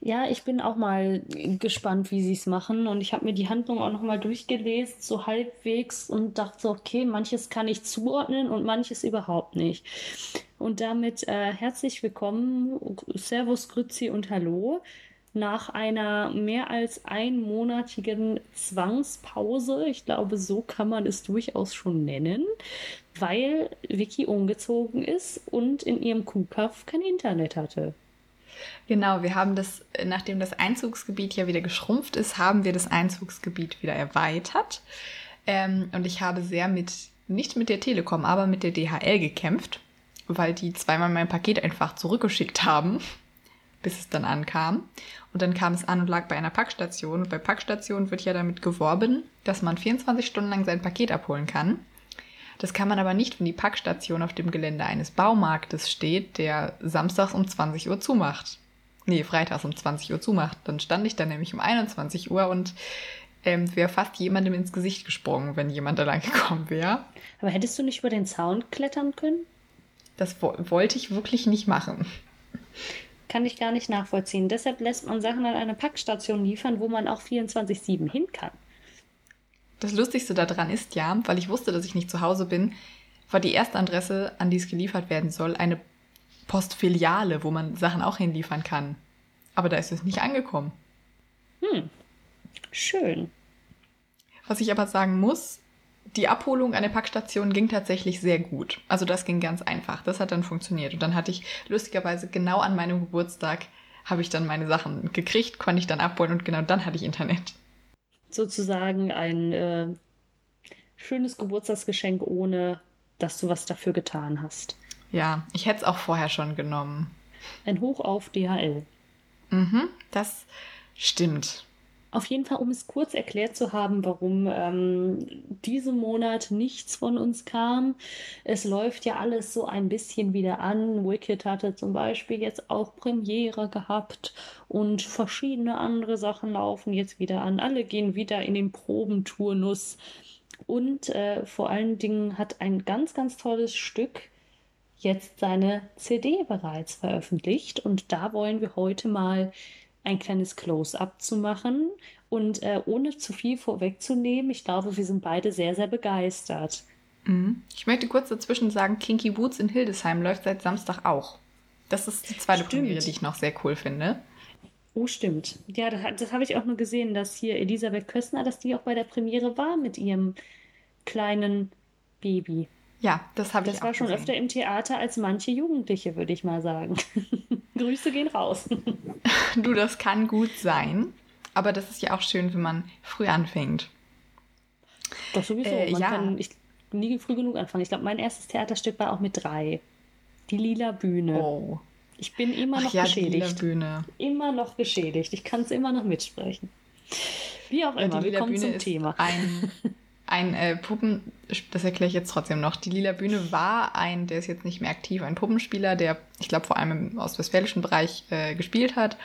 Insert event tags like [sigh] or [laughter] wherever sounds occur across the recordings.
Ja, ich bin auch mal gespannt, wie sie es machen. Und ich habe mir die Handlung auch noch mal durchgelesen, so halbwegs, und dachte okay, manches kann ich zuordnen und manches überhaupt nicht. Und damit äh, herzlich willkommen, Servus, Grüzi und Hallo. Nach einer mehr als einmonatigen Zwangspause, ich glaube, so kann man es durchaus schon nennen, weil Vicky umgezogen ist und in ihrem Kuhkaff kein Internet hatte. Genau, wir haben das, nachdem das Einzugsgebiet ja wieder geschrumpft ist, haben wir das Einzugsgebiet wieder erweitert. Ähm, und ich habe sehr mit, nicht mit der Telekom, aber mit der DHL gekämpft, weil die zweimal mein Paket einfach zurückgeschickt haben, [laughs] bis es dann ankam. Und dann kam es an und lag bei einer Packstation. Und bei Packstationen wird ja damit geworben, dass man 24 Stunden lang sein Paket abholen kann. Das kann man aber nicht, wenn die Packstation auf dem Gelände eines Baumarktes steht, der samstags um 20 Uhr zumacht. Nee, freitags um 20 Uhr zumacht. Dann stand ich da nämlich um 21 Uhr und ähm, wäre fast jemandem ins Gesicht gesprungen, wenn jemand da lang gekommen wäre. Aber hättest du nicht über den Zaun klettern können? Das wo wollte ich wirklich nicht machen. Kann ich gar nicht nachvollziehen. Deshalb lässt man Sachen an eine Packstation liefern, wo man auch 24-7 hin kann. Das Lustigste daran ist ja, weil ich wusste, dass ich nicht zu Hause bin, war die erste Adresse, an die es geliefert werden soll, eine Postfiliale, wo man Sachen auch hinliefern kann. Aber da ist es nicht angekommen. Hm, schön. Was ich aber sagen muss, die Abholung an der Packstation ging tatsächlich sehr gut. Also das ging ganz einfach. Das hat dann funktioniert. Und dann hatte ich lustigerweise genau an meinem Geburtstag habe ich dann meine Sachen gekriegt, konnte ich dann abholen und genau dann hatte ich Internet sozusagen ein äh, schönes Geburtstagsgeschenk, ohne dass du was dafür getan hast. Ja, ich hätte es auch vorher schon genommen. Ein Hoch auf DHL. Mhm, das stimmt. Auf jeden Fall, um es kurz erklärt zu haben, warum ähm, diesen Monat nichts von uns kam. Es läuft ja alles so ein bisschen wieder an. Wicked hatte zum Beispiel jetzt auch Premiere gehabt und verschiedene andere Sachen laufen jetzt wieder an. Alle gehen wieder in den Probenturnus. Und äh, vor allen Dingen hat ein ganz, ganz tolles Stück jetzt seine CD bereits veröffentlicht. Und da wollen wir heute mal ein kleines Close-up zu machen. Und äh, ohne zu viel vorwegzunehmen, ich glaube, wir sind beide sehr, sehr begeistert. Mhm. Ich möchte kurz dazwischen sagen, Kinky Boots in Hildesheim läuft seit Samstag auch. Das ist die zweite stimmt. Premiere, die ich noch sehr cool finde. Oh, stimmt. Ja, das, das habe ich auch nur gesehen, dass hier Elisabeth Kössner, dass die auch bei der Premiere war mit ihrem kleinen Baby. Ja, das habe ich Das war schon gesehen. öfter im Theater als manche Jugendliche, würde ich mal sagen. [laughs] Grüße gehen raus. [laughs] du, das kann gut sein. Aber das ist ja auch schön, wenn man früh anfängt. Doch sowieso. Äh, man ja. kann ich, nie früh genug anfangen. Ich glaube, mein erstes Theaterstück war auch mit drei. Die lila Bühne. Oh. Ich bin immer noch Ach ja, geschädigt. Die lila Bühne. Immer noch geschädigt. Ich kann es immer noch mitsprechen. Wie auch immer, wir kommen Bühne zum Thema. Ein [laughs] ein äh, Puppen, das erkläre ich jetzt trotzdem noch. Die Lila Bühne war ein, der ist jetzt nicht mehr aktiv, ein Puppenspieler, der, ich glaube, vor allem im ostwestfälischen Bereich äh, gespielt hat,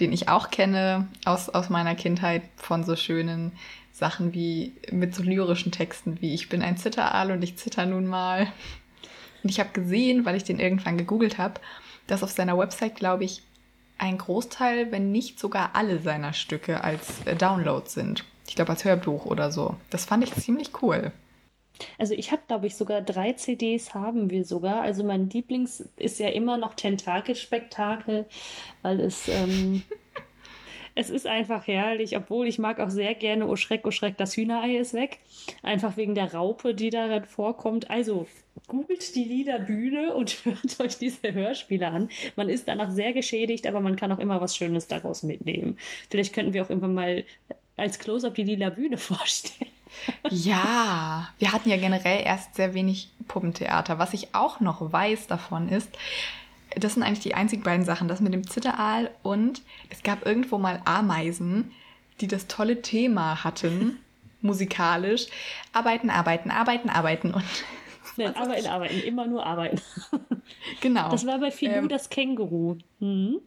den ich auch kenne aus, aus meiner Kindheit von so schönen Sachen wie mit so lyrischen Texten wie Ich bin ein Zitteraal und ich zitter nun mal. Und ich habe gesehen, weil ich den irgendwann gegoogelt habe, dass auf seiner Website, glaube ich, ein Großteil, wenn nicht sogar alle seiner Stücke als äh, Download sind. Ich glaube, als Hörbuch oder so. Das fand ich ziemlich cool. Also ich habe, glaube ich, sogar drei CDs haben wir sogar. Also mein Lieblings ist ja immer noch Tentakelspektakel, weil es ähm, [laughs] es ist einfach herrlich, obwohl ich mag auch sehr gerne Oh Schreck, oh Schreck, das Hühnerei ist weg. Einfach wegen der Raupe, die darin vorkommt. Also googelt die Liederbühne und [laughs] hört euch diese Hörspiele an. Man ist danach sehr geschädigt, aber man kann auch immer was Schönes daraus mitnehmen. Vielleicht könnten wir auch irgendwann mal als Close-up die lila Bühne [laughs] vorstellen. Ja, wir hatten ja generell erst sehr wenig Puppentheater. Was ich auch noch weiß davon ist, das sind eigentlich die einzigen beiden Sachen, das mit dem Zitteraal und es gab irgendwo mal Ameisen, die das tolle Thema hatten, [laughs] musikalisch. Arbeiten, arbeiten, arbeiten, arbeiten und. [laughs] Nein, arbeiten, arbeiten, immer nur arbeiten. Genau. Das war bei Filou ähm, das Känguru. Hm?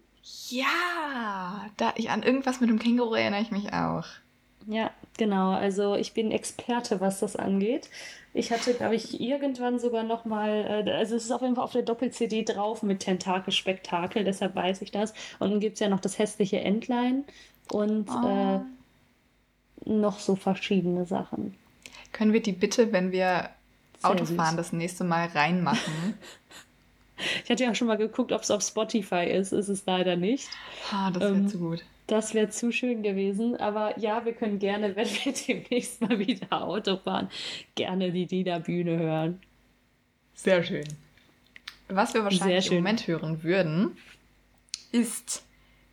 Ja, da ich an irgendwas mit dem Känguru erinnere ich mich auch. Ja, genau. Also ich bin Experte, was das angeht. Ich hatte, glaube ich, irgendwann sogar noch mal, äh, also es ist auf jeden Fall auf der Doppel-CD drauf mit Tentakel-Spektakel, deshalb weiß ich das. Und dann gibt es ja noch das hässliche Entlein und oh. äh, noch so verschiedene Sachen. Können wir die bitte, wenn wir Sehr Autofahren, süß. das nächste Mal reinmachen? [laughs] ich hatte ja schon mal geguckt, ob es auf Spotify ist. Ist es leider nicht. Ah, das wäre ähm, zu gut. Das wäre zu schön gewesen. Aber ja, wir können gerne, [laughs] wenn wir demnächst mal wieder Auto fahren, gerne die Dina-Bühne hören. Sehr schön. Was wir wahrscheinlich im Moment hören würden, ist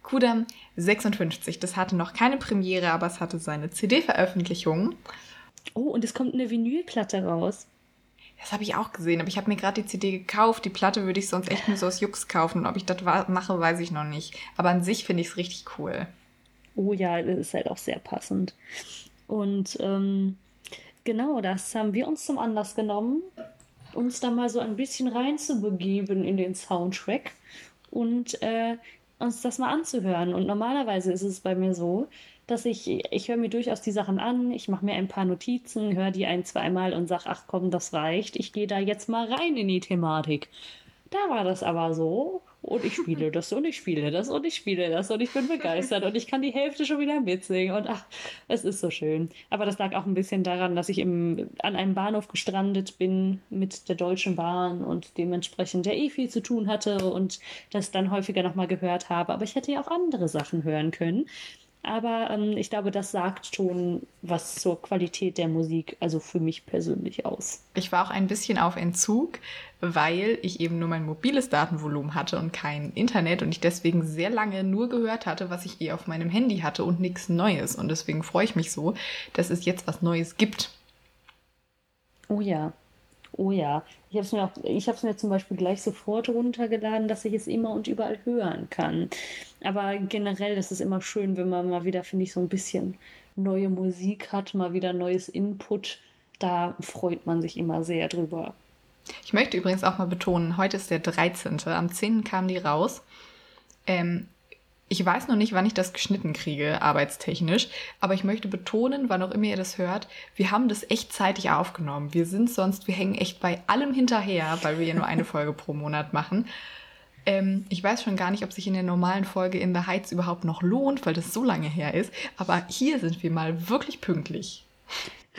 Kudam 56. Das hatte noch keine Premiere, aber es hatte seine CD-Veröffentlichung. Oh, und es kommt eine Vinylplatte raus. Das habe ich auch gesehen, aber ich habe mir gerade die CD gekauft. Die Platte würde ich sonst echt nur so aus Jux kaufen. Und ob ich das mache, weiß ich noch nicht. Aber an sich finde ich es richtig cool. Oh ja, das ist halt auch sehr passend. Und ähm, genau das haben wir uns zum Anlass genommen, uns da mal so ein bisschen reinzubegeben in den Soundtrack und äh, uns das mal anzuhören. Und normalerweise ist es bei mir so, dass ich, ich höre mir durchaus die Sachen an, ich mache mir ein paar Notizen, höre die ein, zweimal und sage, ach komm, das reicht, ich gehe da jetzt mal rein in die Thematik. Da war das aber so und ich spiele [laughs] das und ich spiele das und ich spiele das und ich bin begeistert und ich kann die Hälfte schon wieder mitsingen und ach, es ist so schön. Aber das lag auch ein bisschen daran, dass ich im, an einem Bahnhof gestrandet bin mit der Deutschen Bahn und dementsprechend ja eh viel zu tun hatte und das dann häufiger nochmal gehört habe. Aber ich hätte ja auch andere Sachen hören können. Aber ähm, ich glaube, das sagt schon was zur Qualität der Musik, also für mich persönlich aus. Ich war auch ein bisschen auf Entzug, weil ich eben nur mein mobiles Datenvolumen hatte und kein Internet und ich deswegen sehr lange nur gehört hatte, was ich eh auf meinem Handy hatte und nichts Neues. Und deswegen freue ich mich so, dass es jetzt was Neues gibt. Oh ja. Oh ja, ich habe es mir auch, ich mir zum Beispiel gleich sofort runtergeladen, dass ich es immer und überall hören kann. Aber generell ist es immer schön, wenn man mal wieder, finde ich, so ein bisschen neue Musik hat, mal wieder neues Input. Da freut man sich immer sehr drüber. Ich möchte übrigens auch mal betonen, heute ist der 13. Am 10. kam die raus. Ähm, ich weiß noch nicht, wann ich das geschnitten kriege, arbeitstechnisch, aber ich möchte betonen, wann auch immer ihr das hört, wir haben das echt zeitig aufgenommen. Wir sind sonst, wir hängen echt bei allem hinterher, weil wir ja nur eine [laughs] Folge pro Monat machen. Ähm, ich weiß schon gar nicht, ob sich in der normalen Folge in The Heights überhaupt noch lohnt, weil das so lange her ist, aber hier sind wir mal wirklich pünktlich.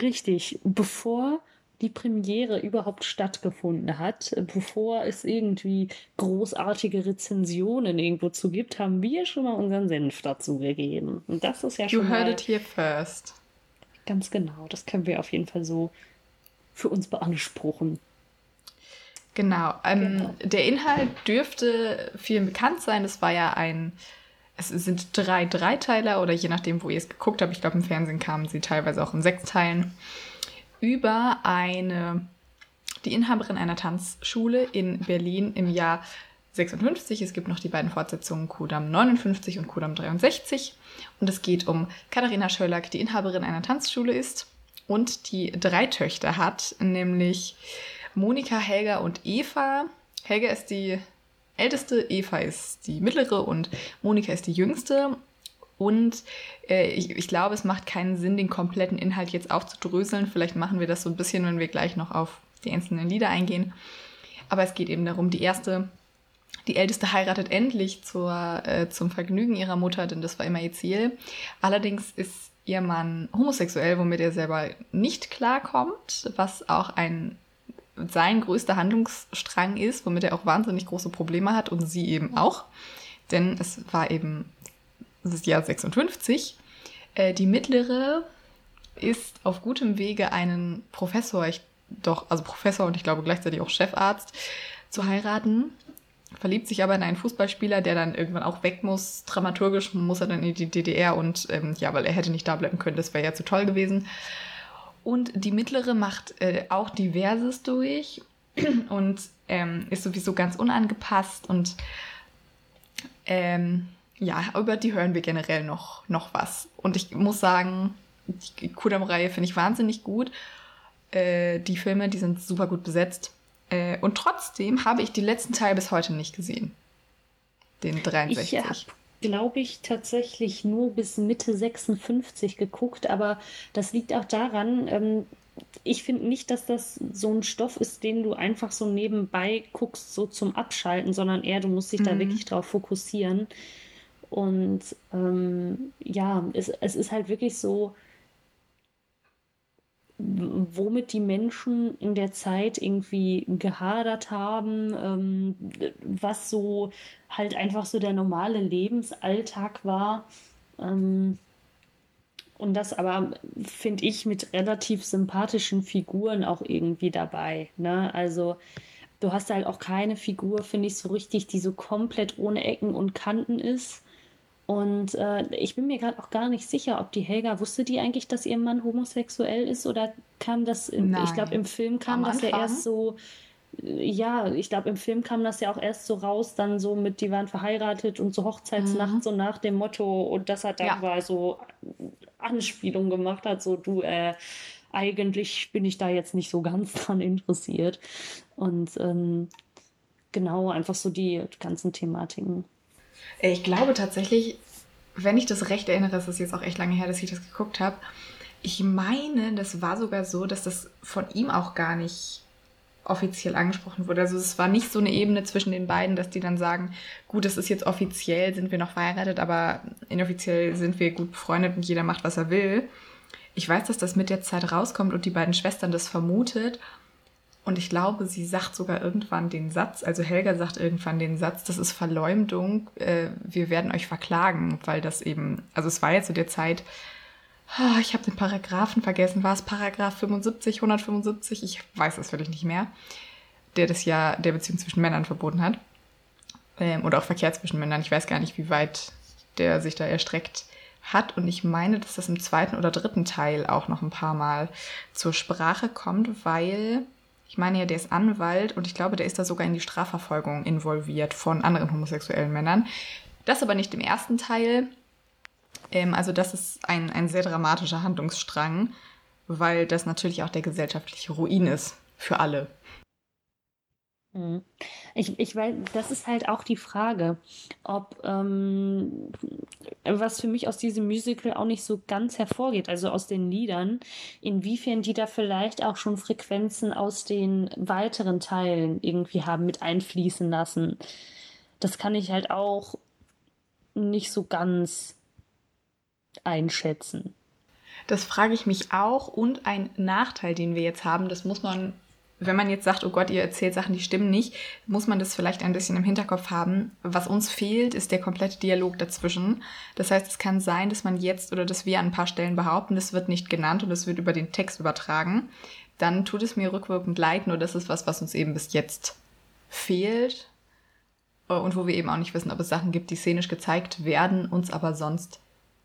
Richtig. Bevor die Premiere überhaupt stattgefunden hat, bevor es irgendwie großartige Rezensionen irgendwo zu gibt, haben wir schon mal unseren Senf dazu gegeben. Und das ist ja schon. You heard it here first. Ganz genau. Das können wir auf jeden Fall so für uns beanspruchen. Genau. Ähm, genau. Der Inhalt dürfte vielen bekannt sein. Es war ja ein. Es sind drei Dreiteiler oder je nachdem, wo ihr es geguckt habt. Ich glaube, im Fernsehen kamen sie teilweise auch in sechs Teilen über eine, die Inhaberin einer Tanzschule in Berlin im Jahr 56. Es gibt noch die beiden Fortsetzungen Kudam 59 und Kudam 63. Und es geht um Katharina Schöllack, die Inhaberin einer Tanzschule ist und die drei Töchter hat, nämlich Monika, Helga und Eva. Helga ist die älteste, Eva ist die mittlere und Monika ist die jüngste. Und äh, ich, ich glaube, es macht keinen Sinn, den kompletten Inhalt jetzt aufzudröseln. Vielleicht machen wir das so ein bisschen, wenn wir gleich noch auf die einzelnen Lieder eingehen. Aber es geht eben darum, die erste, die älteste heiratet endlich zur, äh, zum Vergnügen ihrer Mutter, denn das war immer ihr Ziel. Allerdings ist ihr Mann homosexuell, womit er selber nicht klarkommt, was auch ein sein größter Handlungsstrang ist, womit er auch wahnsinnig große Probleme hat und sie eben auch. Denn es war eben das Jahr 56. Äh, die mittlere ist auf gutem Wege, einen Professor, ich, doch, also Professor und ich glaube gleichzeitig auch Chefarzt, zu heiraten. Verliebt sich aber in einen Fußballspieler, der dann irgendwann auch weg muss. Dramaturgisch muss er dann in die DDR und ähm, ja, weil er hätte nicht da bleiben können, das wäre ja zu toll gewesen. Und die mittlere macht äh, auch diverses durch und ähm, ist sowieso ganz unangepasst und ähm, ja, über die hören wir generell noch, noch was. Und ich muss sagen, die Kudam-Reihe finde ich wahnsinnig gut. Äh, die Filme, die sind super gut besetzt. Äh, und trotzdem habe ich die letzten Teile bis heute nicht gesehen. Den 63. Ich habe glaube ich, tatsächlich nur bis Mitte 56 geguckt, aber das liegt auch daran, ähm, ich finde nicht, dass das so ein Stoff ist, den du einfach so nebenbei guckst, so zum Abschalten, sondern eher, du musst dich mhm. da wirklich drauf fokussieren. Und ähm, ja, es, es ist halt wirklich so, womit die Menschen in der Zeit irgendwie gehadert haben, ähm, was so halt einfach so der normale Lebensalltag war. Ähm, und das aber, finde ich, mit relativ sympathischen Figuren auch irgendwie dabei. Ne? Also du hast halt auch keine Figur, finde ich, so richtig, die so komplett ohne Ecken und Kanten ist. Und äh, ich bin mir gerade auch gar nicht sicher, ob die Helga wusste die eigentlich, dass ihr Mann homosexuell ist oder kam das, in, ich glaube im Film kam Am das Anfang? ja erst so, ja, ich glaube im Film kam das ja auch erst so raus, dann so mit, die waren verheiratet und so Hochzeitsnacht, mhm. so nach dem Motto und das hat dann ja. mal so Anspielung gemacht hat, so du, äh, eigentlich bin ich da jetzt nicht so ganz [laughs] dran interessiert. Und ähm, genau, einfach so die ganzen Thematiken. Ich glaube tatsächlich, wenn ich das recht erinnere, es ist jetzt auch echt lange her, dass ich das geguckt habe. Ich meine, das war sogar so, dass das von ihm auch gar nicht offiziell angesprochen wurde. Also es war nicht so eine Ebene zwischen den beiden, dass die dann sagen, gut, es ist jetzt offiziell, sind wir noch verheiratet, aber inoffiziell sind wir gut befreundet und jeder macht, was er will. Ich weiß, dass das mit der Zeit rauskommt und die beiden Schwestern das vermutet und ich glaube, sie sagt sogar irgendwann den Satz, also Helga sagt irgendwann den Satz, das ist Verleumdung, äh, wir werden euch verklagen, weil das eben, also es war ja zu der Zeit, oh, ich habe den Paragraphen vergessen, war es Paragraph 75, 175, ich weiß es wirklich nicht mehr, der das ja der Beziehung zwischen Männern verboten hat. Ähm, oder auch Verkehr zwischen Männern, ich weiß gar nicht, wie weit der sich da erstreckt hat. Und ich meine, dass das im zweiten oder dritten Teil auch noch ein paar Mal zur Sprache kommt, weil ich meine ja, der ist Anwalt und ich glaube, der ist da sogar in die Strafverfolgung involviert von anderen homosexuellen Männern. Das aber nicht im ersten Teil. Ähm, also das ist ein, ein sehr dramatischer Handlungsstrang, weil das natürlich auch der gesellschaftliche Ruin ist für alle. Mhm. Ich, ich weiß, das ist halt auch die Frage, ob ähm, was für mich aus diesem Musical auch nicht so ganz hervorgeht, also aus den Liedern, inwiefern die da vielleicht auch schon Frequenzen aus den weiteren Teilen irgendwie haben mit einfließen lassen. Das kann ich halt auch nicht so ganz einschätzen. Das frage ich mich auch. Und ein Nachteil, den wir jetzt haben, das muss man wenn man jetzt sagt, oh Gott, ihr erzählt Sachen, die stimmen nicht, muss man das vielleicht ein bisschen im Hinterkopf haben. Was uns fehlt, ist der komplette Dialog dazwischen. Das heißt, es kann sein, dass man jetzt oder dass wir an ein paar Stellen behaupten, es wird nicht genannt und es wird über den Text übertragen. Dann tut es mir rückwirkend leid, nur das ist was, was uns eben bis jetzt fehlt. Und wo wir eben auch nicht wissen, ob es Sachen gibt, die szenisch gezeigt werden, uns aber sonst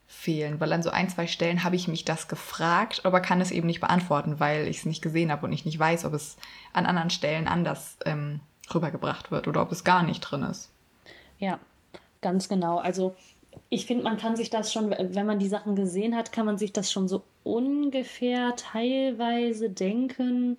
fehlen, weil an so ein, zwei Stellen habe ich mich das gefragt, aber kann es eben nicht beantworten, weil ich es nicht gesehen habe und ich nicht weiß, ob es an anderen Stellen anders ähm, rübergebracht wird oder ob es gar nicht drin ist. Ja, ganz genau. Also ich finde, man kann sich das schon, wenn man die Sachen gesehen hat, kann man sich das schon so ungefähr teilweise denken.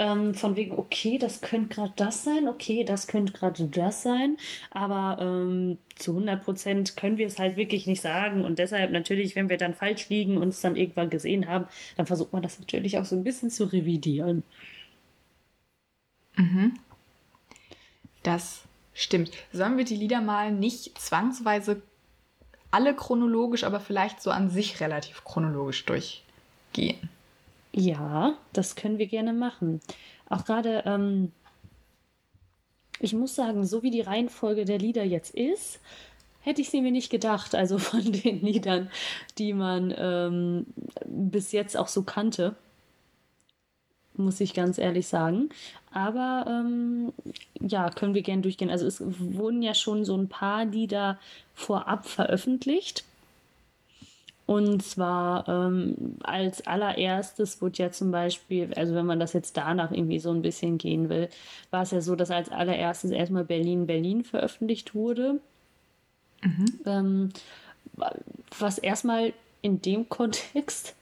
Ähm, von wegen, okay, das könnte gerade das sein, okay, das könnte gerade das sein, aber ähm, zu 100 Prozent können wir es halt wirklich nicht sagen und deshalb natürlich, wenn wir dann falsch liegen und es dann irgendwann gesehen haben, dann versucht man das natürlich auch so ein bisschen zu revidieren. Mhm. Das stimmt. Sollen wir die Lieder mal nicht zwangsweise alle chronologisch, aber vielleicht so an sich relativ chronologisch durchgehen? Ja, das können wir gerne machen. Auch gerade, ähm, ich muss sagen, so wie die Reihenfolge der Lieder jetzt ist, hätte ich sie mir nicht gedacht. Also von den [laughs] Liedern, die man ähm, bis jetzt auch so kannte, muss ich ganz ehrlich sagen. Aber ähm, ja, können wir gerne durchgehen. Also es wurden ja schon so ein paar Lieder vorab veröffentlicht. Und zwar ähm, als allererstes wurde ja zum Beispiel, also wenn man das jetzt danach irgendwie so ein bisschen gehen will, war es ja so, dass als allererstes erstmal Berlin Berlin veröffentlicht wurde. Mhm. Ähm, was erstmal in dem [laughs] Kontext,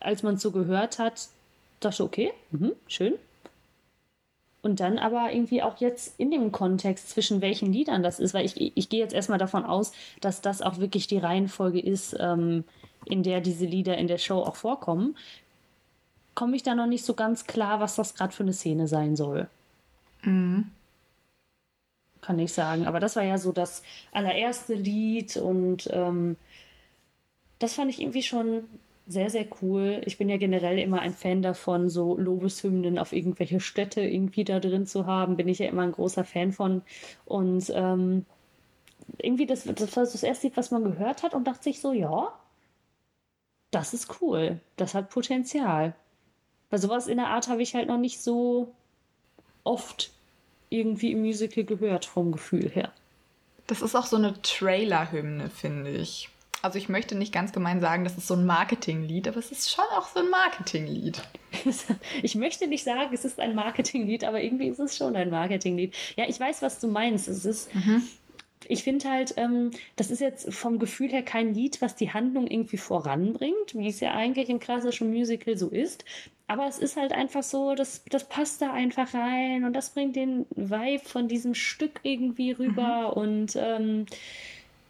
als man es so gehört hat, dachte, okay, mh, schön. Und dann aber irgendwie auch jetzt in dem Kontext zwischen welchen Liedern das ist, weil ich, ich gehe jetzt erstmal davon aus, dass das auch wirklich die Reihenfolge ist, ähm, in der diese Lieder in der Show auch vorkommen, komme ich da noch nicht so ganz klar, was das gerade für eine Szene sein soll. Mhm. Kann ich sagen. Aber das war ja so das allererste Lied und ähm, das fand ich irgendwie schon sehr, sehr cool. Ich bin ja generell immer ein Fan davon, so Lobeshymnen auf irgendwelche Städte irgendwie da drin zu haben. Bin ich ja immer ein großer Fan von. Und ähm, irgendwie, das, das war das erste Lied, was man gehört hat und dachte sich so, ja, das ist cool. Das hat Potenzial. Weil sowas in der Art habe ich halt noch nicht so oft irgendwie im Musical gehört, vom Gefühl her. Das ist auch so eine Trailer-Hymne, finde ich. Also ich möchte nicht ganz gemein sagen, das ist so ein Marketinglied, aber es ist schon auch so ein Marketinglied. [laughs] Ich möchte nicht sagen, es ist ein Marketinglied, aber irgendwie ist es schon ein Marketinglied. Ja, ich weiß, was du meinst. Es ist, mhm. ich finde halt, ähm, das ist jetzt vom Gefühl her kein Lied, was die Handlung irgendwie voranbringt, wie es ja eigentlich im klassischen Musical so ist. Aber es ist halt einfach so, das, das passt da einfach rein und das bringt den Vibe von diesem Stück irgendwie rüber mhm. und ähm,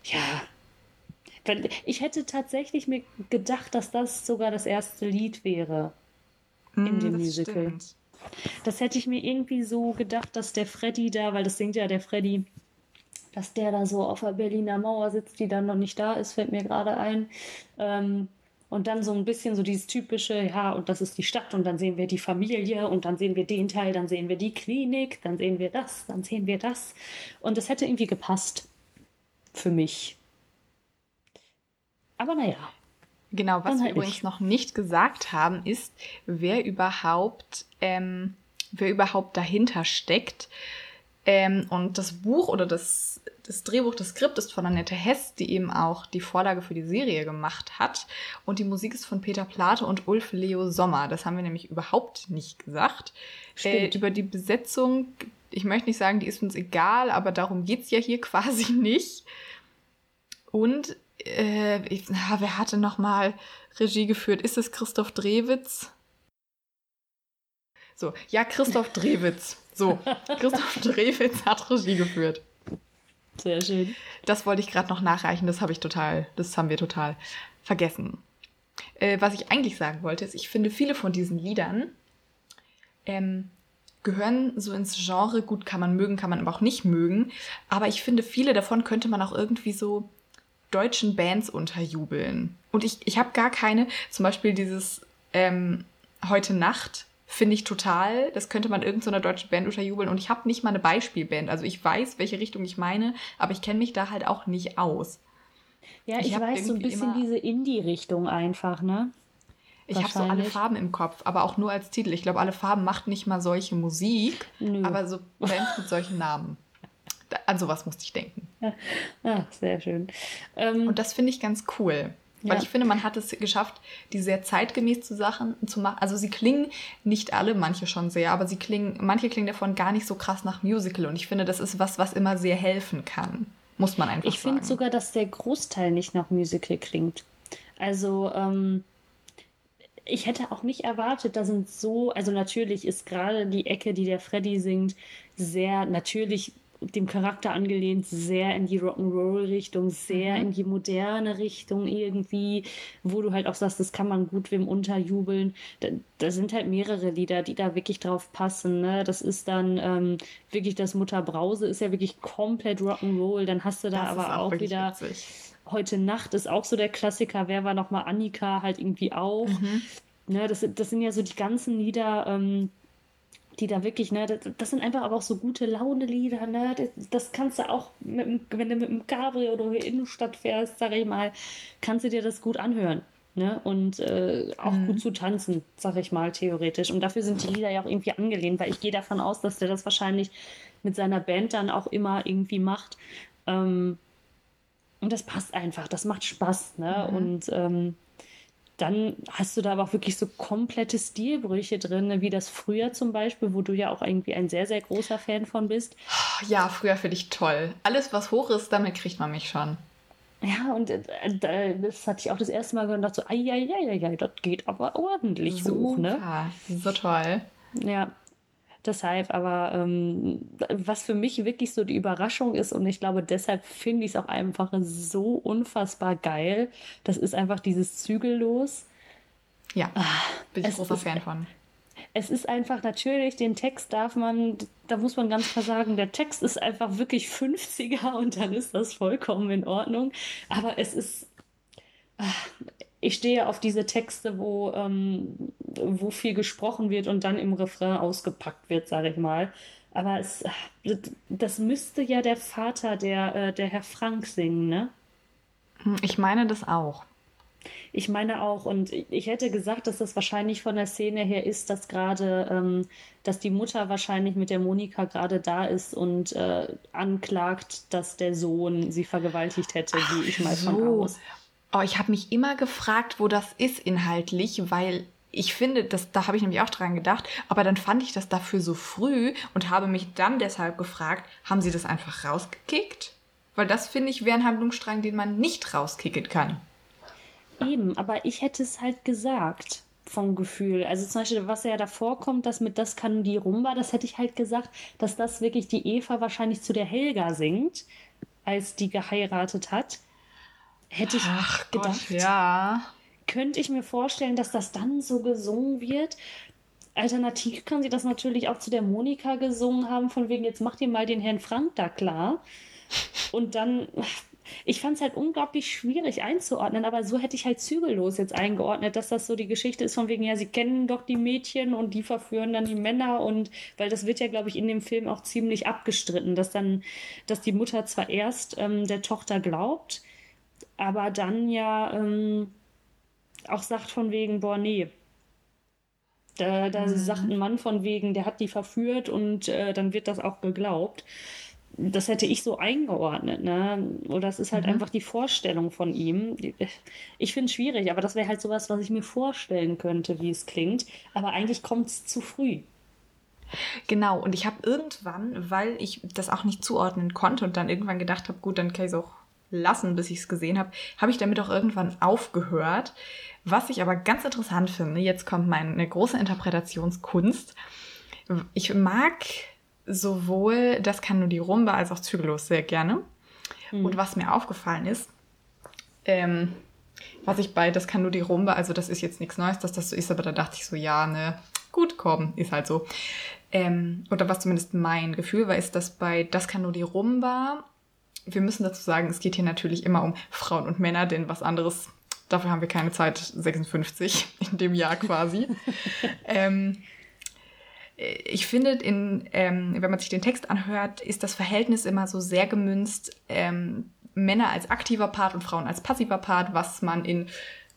ja, ich hätte tatsächlich mir gedacht, dass das sogar das erste Lied wäre mm, in dem Musical. Stimmt. Das hätte ich mir irgendwie so gedacht, dass der Freddy da, weil das singt ja der Freddy, dass der da so auf der Berliner Mauer sitzt, die dann noch nicht da ist, fällt mir gerade ein. Ähm, und dann so ein bisschen so dieses typische, ja, und das ist die Stadt und dann sehen wir die Familie und dann sehen wir den Teil, dann sehen wir die Klinik, dann sehen wir das, dann sehen wir das. Und das hätte irgendwie gepasst für mich. Aber naja. Genau, was wir übrigens noch nicht gesagt haben, ist, wer überhaupt, ähm, wer überhaupt dahinter steckt. Ähm, und das Buch oder das, das Drehbuch, das Skript ist von Annette Hess, die eben auch die Vorlage für die Serie gemacht hat. Und die Musik ist von Peter Plate und Ulf Leo Sommer. Das haben wir nämlich überhaupt nicht gesagt. Äh, über die Besetzung, ich möchte nicht sagen, die ist uns egal, aber darum geht es ja hier [laughs] quasi nicht. Und äh, ich, na, wer hatte noch mal Regie geführt? Ist es Christoph Drewitz? So, ja, Christoph Drewitz. So, [laughs] Christoph Drewitz hat Regie geführt. Sehr schön. Das wollte ich gerade noch nachreichen. Das habe ich total, das haben wir total vergessen. Äh, was ich eigentlich sagen wollte, ist, ich finde viele von diesen Liedern ähm, gehören so ins Genre. Gut, kann man mögen, kann man aber auch nicht mögen. Aber ich finde, viele davon könnte man auch irgendwie so deutschen Bands unterjubeln. Und ich, ich habe gar keine, zum Beispiel dieses ähm, Heute Nacht finde ich total, das könnte man irgendeiner so deutschen Band unterjubeln. Und ich habe nicht mal eine Beispielband. Also ich weiß, welche Richtung ich meine, aber ich kenne mich da halt auch nicht aus. Ja, ich, ich weiß so ein bisschen diese Indie-Richtung einfach, ne? Ich habe so alle Farben im Kopf, aber auch nur als Titel. Ich glaube, alle Farben macht nicht mal solche Musik, Nö. aber so Bands mit solchen Namen. An sowas musste ich denken. Ah, sehr schön. Ähm, und das finde ich ganz cool. Weil ja. ich finde, man hat es geschafft, die sehr zeitgemäß zu Sachen zu machen. Also sie klingen nicht alle, manche schon sehr, aber sie klingen, manche klingen davon gar nicht so krass nach Musical. Und ich finde, das ist was, was immer sehr helfen kann. Muss man einfach ich sagen. Ich finde sogar, dass der Großteil nicht nach Musical klingt. Also, ähm, ich hätte auch nicht erwartet, da sind so, also natürlich ist gerade die Ecke, die der Freddy singt, sehr natürlich dem Charakter angelehnt, sehr in die Rock'n'Roll-Richtung, sehr mhm. in die moderne Richtung irgendwie, wo du halt auch sagst, das kann man gut wem unterjubeln. Da, da sind halt mehrere Lieder, die da wirklich drauf passen. Ne? Das ist dann ähm, wirklich das Mutter Brause, ist ja wirklich komplett Rock'n'Roll. Dann hast du da das aber auch, auch wieder. Witzig. Heute Nacht ist auch so der Klassiker. Wer war nochmal Annika halt irgendwie auch? Mhm. Ne, das, das sind ja so die ganzen Lieder, ähm, die da wirklich, ne, das, das, sind einfach aber auch so gute Laune-Lieder, ne, das, das, kannst du auch, mit, wenn du mit dem Cabrio oder in die Innenstadt fährst, sag ich mal, kannst du dir das gut anhören, ne, und äh, auch mhm. gut zu tanzen, sag ich mal, theoretisch. Und dafür sind die Lieder ja auch irgendwie angelehnt, weil ich gehe davon aus, dass der das wahrscheinlich mit seiner Band dann auch immer irgendwie macht. Ähm, und das passt einfach, das macht Spaß, ne, mhm. und ähm, dann hast du da aber auch wirklich so komplette Stilbrüche drin, wie das früher zum Beispiel, wo du ja auch irgendwie ein sehr, sehr großer Fan von bist. Ja, früher finde ich toll. Alles, was hoch ist, damit kriegt man mich schon. Ja, und äh, das hatte ich auch das erste Mal gedacht, so, ai, ai, ai, ai, das geht aber ordentlich Super. hoch, ne? So toll. Ja. Deshalb, aber ähm, was für mich wirklich so die Überraschung ist, und ich glaube, deshalb finde ich es auch einfach so unfassbar geil, das ist einfach dieses Zügellos. Ja, ah, bin ich großer Fan von. Es ist einfach natürlich, den Text darf man, da muss man ganz klar sagen, der Text ist einfach wirklich 50er und dann ist das vollkommen in Ordnung. Aber es ist, ach, ich stehe auf diese Texte, wo, ähm, wo viel gesprochen wird und dann im Refrain ausgepackt wird, sage ich mal. Aber es, das müsste ja der Vater, der, äh, der Herr Frank singen, ne? Hm, ich meine das auch. Ich meine auch, und ich hätte gesagt, dass das wahrscheinlich von der Szene her ist, dass gerade, ähm, dass die Mutter wahrscheinlich mit der Monika gerade da ist und äh, anklagt, dass der Sohn sie vergewaltigt hätte, gehe ich mal so. von aus. Oh, ich habe mich immer gefragt, wo das ist inhaltlich, weil ich finde, das, da habe ich nämlich auch dran gedacht, aber dann fand ich das dafür so früh und habe mich dann deshalb gefragt, haben sie das einfach rausgekickt? Weil das finde ich wäre ein Handlungsstrang, den man nicht rauskicken kann. Eben, aber ich hätte es halt gesagt vom Gefühl. Also zum Beispiel, was ja davor kommt, das mit Das kann die Rumba, das hätte ich halt gesagt, dass das wirklich die Eva wahrscheinlich zu der Helga singt, als die geheiratet hat. Hätte ich Ach gedacht. Gott, ja. Könnte ich mir vorstellen, dass das dann so gesungen wird. Alternativ kann sie das natürlich auch zu der Monika gesungen haben, von wegen, jetzt macht ihr mal den Herrn Frank da klar. Und dann, ich fand es halt unglaublich schwierig einzuordnen, aber so hätte ich halt zügellos jetzt eingeordnet, dass das so die Geschichte ist von wegen, ja, sie kennen doch die Mädchen und die verführen dann die Männer und weil das wird ja, glaube ich, in dem Film auch ziemlich abgestritten, dass dann, dass die Mutter zwar erst ähm, der Tochter glaubt, aber dann ja ähm, auch sagt von wegen, boah, nee. Da, da mhm. sagt ein Mann von wegen, der hat die verführt und äh, dann wird das auch geglaubt. Das hätte ich so eingeordnet, ne? Oder es ist halt mhm. einfach die Vorstellung von ihm. Ich finde es schwierig, aber das wäre halt sowas, was ich mir vorstellen könnte, wie es klingt. Aber eigentlich kommt es zu früh. Genau, und ich habe irgendwann, weil ich das auch nicht zuordnen konnte und dann irgendwann gedacht habe, gut, dann kann ich es auch lassen, bis ich es gesehen habe, habe ich damit auch irgendwann aufgehört. Was ich aber ganz interessant finde, jetzt kommt meine große Interpretationskunst. Ich mag sowohl das kann nur die Rumba als auch Zügellos sehr gerne. Mhm. Und was mir aufgefallen ist, ähm, was ich bei das kann nur die Rumba, also das ist jetzt nichts Neues, dass das so ist, aber da dachte ich so, ja, ne, gut, komm, ist halt so. Ähm, oder was zumindest mein Gefühl war, ist, dass bei das kann nur die Rumba wir müssen dazu sagen, es geht hier natürlich immer um Frauen und Männer, denn was anderes, dafür haben wir keine Zeit, 56 [laughs] in dem Jahr quasi. [laughs] ähm, ich finde, in, ähm, wenn man sich den Text anhört, ist das Verhältnis immer so sehr gemünzt, ähm, Männer als aktiver Part und Frauen als passiver Part, was man in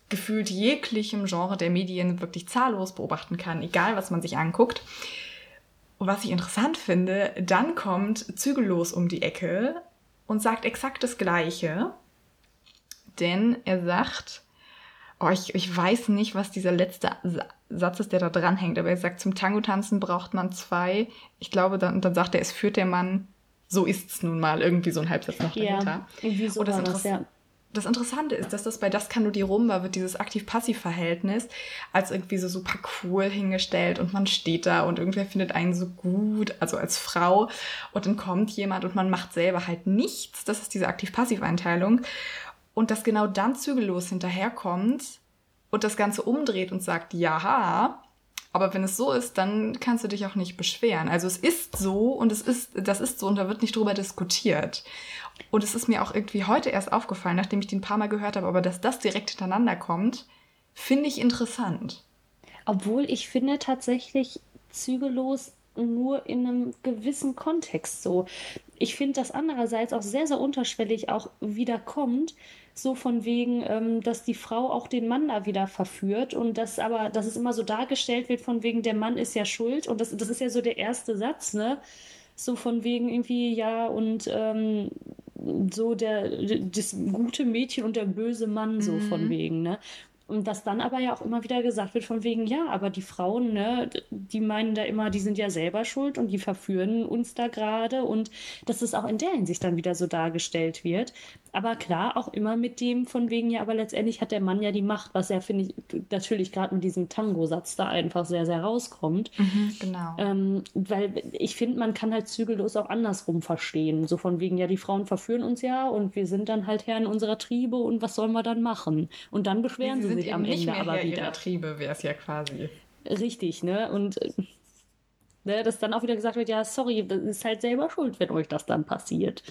gefühlt jeglichem Genre der Medien wirklich zahllos beobachten kann, egal was man sich anguckt. Und was ich interessant finde, dann kommt Zügellos um die Ecke und sagt exakt das Gleiche. Denn er sagt, oh, ich, ich weiß nicht, was dieser letzte Satz ist, der da dranhängt, aber er sagt, zum Tango-Tanzen braucht man zwei. Ich glaube, dann, dann sagt er, es führt der Mann, so ist's nun mal, irgendwie so ein Halbsatz noch dahinter. Ja, irgendwie so und das, das ja das Interessante ist, dass das bei Das kann nur die Rumba wird dieses Aktiv-Passiv-Verhältnis als irgendwie so super cool hingestellt und man steht da und irgendwer findet einen so gut, also als Frau und dann kommt jemand und man macht selber halt nichts. Das ist diese Aktiv-Passiv-Einteilung und dass genau dann zügellos hinterherkommt und das Ganze umdreht und sagt, ja, aber wenn es so ist, dann kannst du dich auch nicht beschweren. Also es ist so und es ist, das ist so und da wird nicht drüber diskutiert. Und es ist mir auch irgendwie heute erst aufgefallen, nachdem ich den ein paar Mal gehört habe, aber dass das direkt hintereinander kommt, finde ich interessant. Obwohl ich finde tatsächlich zügellos nur in einem gewissen Kontext so. Ich finde das andererseits auch sehr, sehr unterschwellig auch wieder kommt, so von wegen, ähm, dass die Frau auch den Mann da wieder verführt und das aber, dass es immer so dargestellt wird von wegen, der Mann ist ja schuld und das, das ist ja so der erste Satz, ne? So von wegen irgendwie, ja, und ähm, so der, das gute Mädchen und der böse Mann, so mhm. von wegen, ne? Und dass dann aber ja auch immer wieder gesagt wird von wegen, ja, aber die Frauen, ne, die meinen da immer, die sind ja selber schuld und die verführen uns da gerade und dass es auch in der Hinsicht dann wieder so dargestellt wird. Aber klar, auch immer mit dem von wegen, ja, aber letztendlich hat der Mann ja die Macht, was ja, finde ich, natürlich gerade mit diesem Tango-Satz da einfach sehr, sehr rauskommt. Mhm, genau. Ähm, weil ich finde, man kann halt zügellos auch andersrum verstehen. So von wegen, ja, die Frauen verführen uns ja und wir sind dann halt Herren unserer Triebe und was sollen wir dann machen? Und dann beschweren sie, sie sich am Ende aber Herr wieder. Ihrer Triebe wäre es ja quasi. Richtig, ne? Und [laughs] ne, dass dann auch wieder gesagt wird, ja, sorry, das ist halt selber schuld, wenn euch das dann passiert.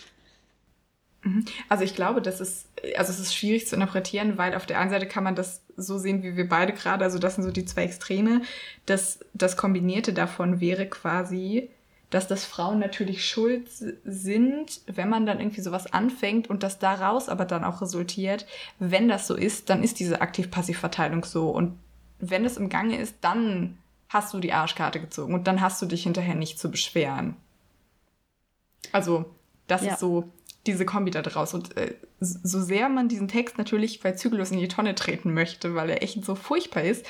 Mhm. Also ich glaube, das ist, also es ist schwierig zu interpretieren, weil auf der einen Seite kann man das so sehen, wie wir beide gerade, also das sind so die zwei Extreme. Das, das Kombinierte davon wäre quasi, dass das Frauen natürlich schuld sind, wenn man dann irgendwie sowas anfängt und das daraus aber dann auch resultiert. Wenn das so ist, dann ist diese Aktiv-Passiv-Verteilung so. Und wenn es im Gange ist, dann hast du die Arschkarte gezogen und dann hast du dich hinterher nicht zu beschweren. Also, das ja. ist so diese Kombi da draus. Und äh, so sehr man diesen Text natürlich bei Zügellos in die Tonne treten möchte, weil er echt so furchtbar ist,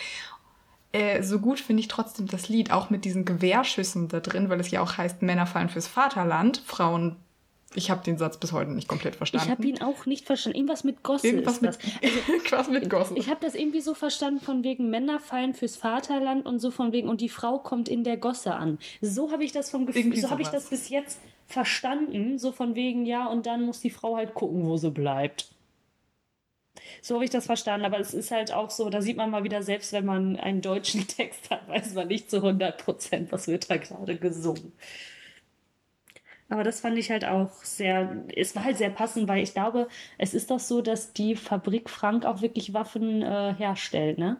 äh, so gut finde ich trotzdem das Lied, auch mit diesen Gewehrschüssen da drin, weil es ja auch heißt, Männer fallen fürs Vaterland, Frauen ich habe den Satz bis heute nicht komplett verstanden. Ich habe ihn auch nicht verstanden. Irgendwas mit Gosse irgendwas ist mit. Also, irgendwas mit [laughs] Gosse. Ich habe das irgendwie so verstanden von wegen Männer fallen fürs Vaterland und so von wegen und die Frau kommt in der Gosse an. So habe ich das vom Gefühl, irgendwie so habe ich das bis jetzt verstanden, so von wegen ja und dann muss die Frau halt gucken, wo sie bleibt. So habe ich das verstanden, aber es ist halt auch so, da sieht man mal wieder, selbst wenn man einen deutschen [laughs] Text hat, weiß man nicht zu 100 Prozent, was wird da gerade gesungen. Aber das fand ich halt auch sehr, es war halt sehr passend, weil ich glaube, es ist doch so, dass die Fabrik Frank auch wirklich Waffen äh, herstellt, ne?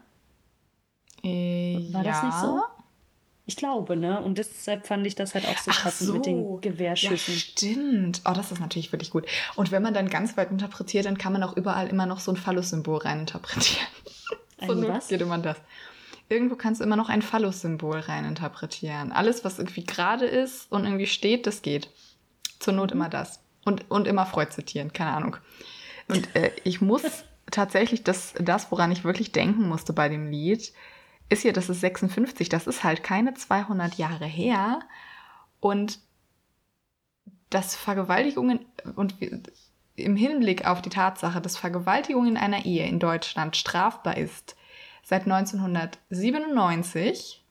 Äh, war ja. das nicht so? Ich glaube, ne? Und deshalb fand ich das halt auch so passend so. mit den Gewehrschüssen. Ja, stimmt. Oh, das ist natürlich wirklich gut. Und wenn man dann ganz weit interpretiert, dann kann man auch überall immer noch so ein Phallus-Symbol reininterpretieren. so was? geht immer das. Irgendwo kannst du immer noch ein Phallus-Symbol reininterpretieren. Alles, was irgendwie gerade ist und irgendwie steht, das geht. Zur Not immer das. Und, und immer Freud zitieren, keine Ahnung. Und äh, ich muss [laughs] tatsächlich, das, das, woran ich wirklich denken musste bei dem Lied, ist ja, das ist 56, das ist halt keine 200 Jahre her. Und dass Vergewaltigungen und im Hinblick auf die Tatsache, dass Vergewaltigung in einer Ehe in Deutschland strafbar ist, seit 1997.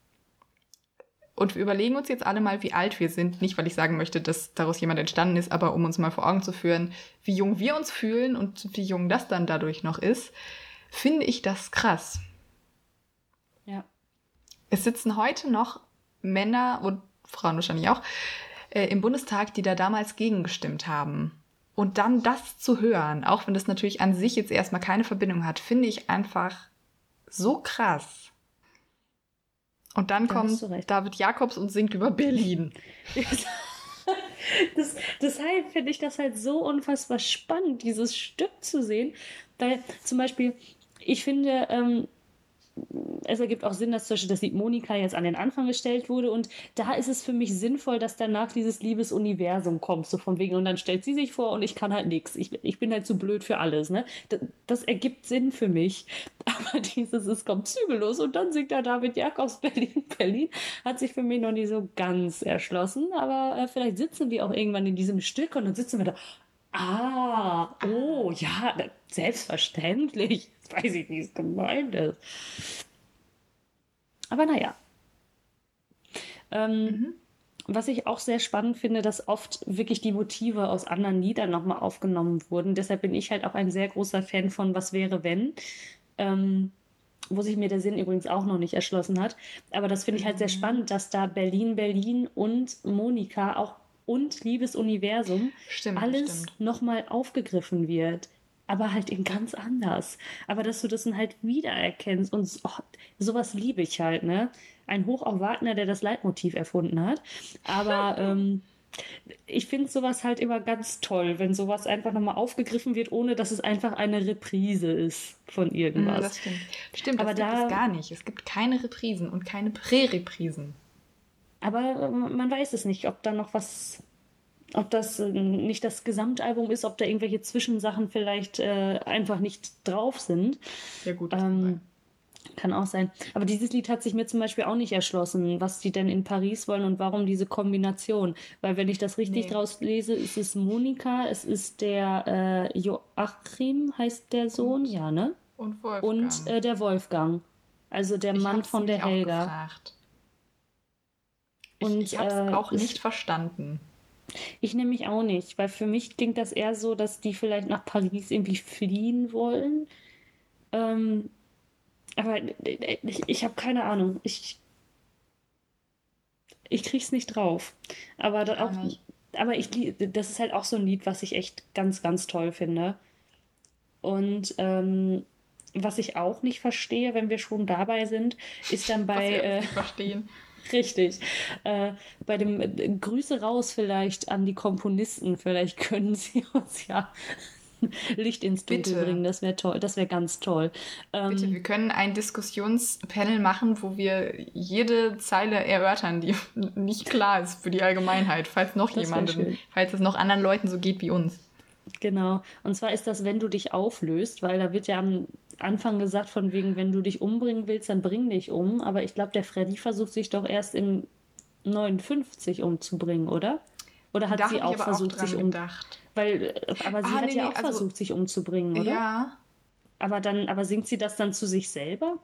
Und wir überlegen uns jetzt alle mal, wie alt wir sind. Nicht, weil ich sagen möchte, dass daraus jemand entstanden ist, aber um uns mal vor Augen zu führen, wie jung wir uns fühlen und wie jung das dann dadurch noch ist, finde ich das krass. Es sitzen heute noch Männer und Frauen wahrscheinlich auch äh, im Bundestag, die da damals gegengestimmt haben. Und dann das zu hören, auch wenn das natürlich an sich jetzt erstmal keine Verbindung hat, finde ich einfach so krass. Und dann da kommt David Jakobs und singt über Berlin. [laughs] das, deshalb finde ich das halt so unfassbar spannend, dieses Stück zu sehen. Weil zum Beispiel, ich finde, ähm, es ergibt auch Sinn, dass zum Beispiel das Lied Monika jetzt an den Anfang gestellt wurde. Und da ist es für mich sinnvoll, dass danach dieses Liebesuniversum kommt, so von wegen. Und dann stellt sie sich vor und ich kann halt nichts. Ich, ich bin halt zu blöd für alles. Ne? Das, das ergibt Sinn für mich. [laughs] Aber dieses, es kommt zügellos und dann singt da David Jakobs Berlin, Berlin, hat sich für mich noch nicht so ganz erschlossen. Aber äh, vielleicht sitzen wir auch irgendwann in diesem Stück und dann sitzen wir da. Ah, oh, ja, selbstverständlich. Jetzt weiß ich wie es gemeint ist. Aber naja. Ähm, mhm. Was ich auch sehr spannend finde, dass oft wirklich die Motive aus anderen Liedern nochmal aufgenommen wurden. Deshalb bin ich halt auch ein sehr großer Fan von Was wäre wenn. Ähm, wo sich mir der Sinn übrigens auch noch nicht erschlossen hat. Aber das finde ich halt sehr mhm. spannend, dass da Berlin, Berlin und Monika auch und Liebesuniversum stimmt, alles nochmal aufgegriffen wird. Aber halt in ganz anders. Aber dass du das dann halt wiedererkennst und oh, sowas liebe ich halt, ne? Ein Hoch auf Wagner, der das Leitmotiv erfunden hat. Aber [laughs] ähm, ich finde sowas halt immer ganz toll, wenn sowas einfach nochmal aufgegriffen wird, ohne dass es einfach eine Reprise ist von irgendwas. Mm, das stimmt. Stimmt, aber das gibt da, es gar nicht. Es gibt keine Reprisen und keine Prä-Reprisen. Aber äh, man weiß es nicht, ob da noch was, ob das äh, nicht das Gesamtalbum ist, ob da irgendwelche Zwischensachen vielleicht äh, einfach nicht drauf sind. Ja, gut. Ähm, Kann auch sein. Aber dieses Lied hat sich mir zum Beispiel auch nicht erschlossen, was die denn in Paris wollen und warum diese Kombination. Weil wenn ich das richtig nee. draus lese, ist es Monika, es ist der äh, Joachim, heißt der Sohn, und, ja, ne? Und Wolfgang. Und äh, der Wolfgang. Also der ich Mann von der Helga. Ich, und, ich habe es äh, auch nicht ich, verstanden. Ich nämlich auch nicht, weil für mich klingt das eher so, dass die vielleicht nach Paris irgendwie fliehen wollen. Ähm, aber ich, ich habe keine Ahnung. Ich, ich krieg's nicht drauf. Aber da auch, aber ich, das ist halt auch so ein Lied, was ich echt ganz, ganz toll finde. Und ähm, was ich auch nicht verstehe, wenn wir schon dabei sind, ist dann [laughs] bei. Äh, verstehen. [laughs] Richtig. Äh, bei dem äh, Grüße raus vielleicht an die Komponisten. Vielleicht können sie [laughs] uns ja Licht ins Dunkel Bitte. bringen. Das wäre toll. Das wäre ganz toll. Ähm, Bitte, wir können ein Diskussionspanel machen, wo wir jede Zeile erörtern, die [laughs] nicht klar ist für die Allgemeinheit, falls noch jemandem, falls es noch anderen Leuten so geht wie uns. Genau. Und zwar ist das, wenn du dich auflöst, weil da wird ja am Anfang gesagt, von wegen, wenn du dich umbringen willst, dann bring dich um. Aber ich glaube, der Freddy versucht sich doch erst im 59 umzubringen, oder? Oder hat da sie auch versucht, auch sich umgedacht? Weil, äh, aber sie ah, hat nee, ja auch also, versucht, sich umzubringen, oder? Ja. Aber dann, aber singt sie das dann zu sich selber?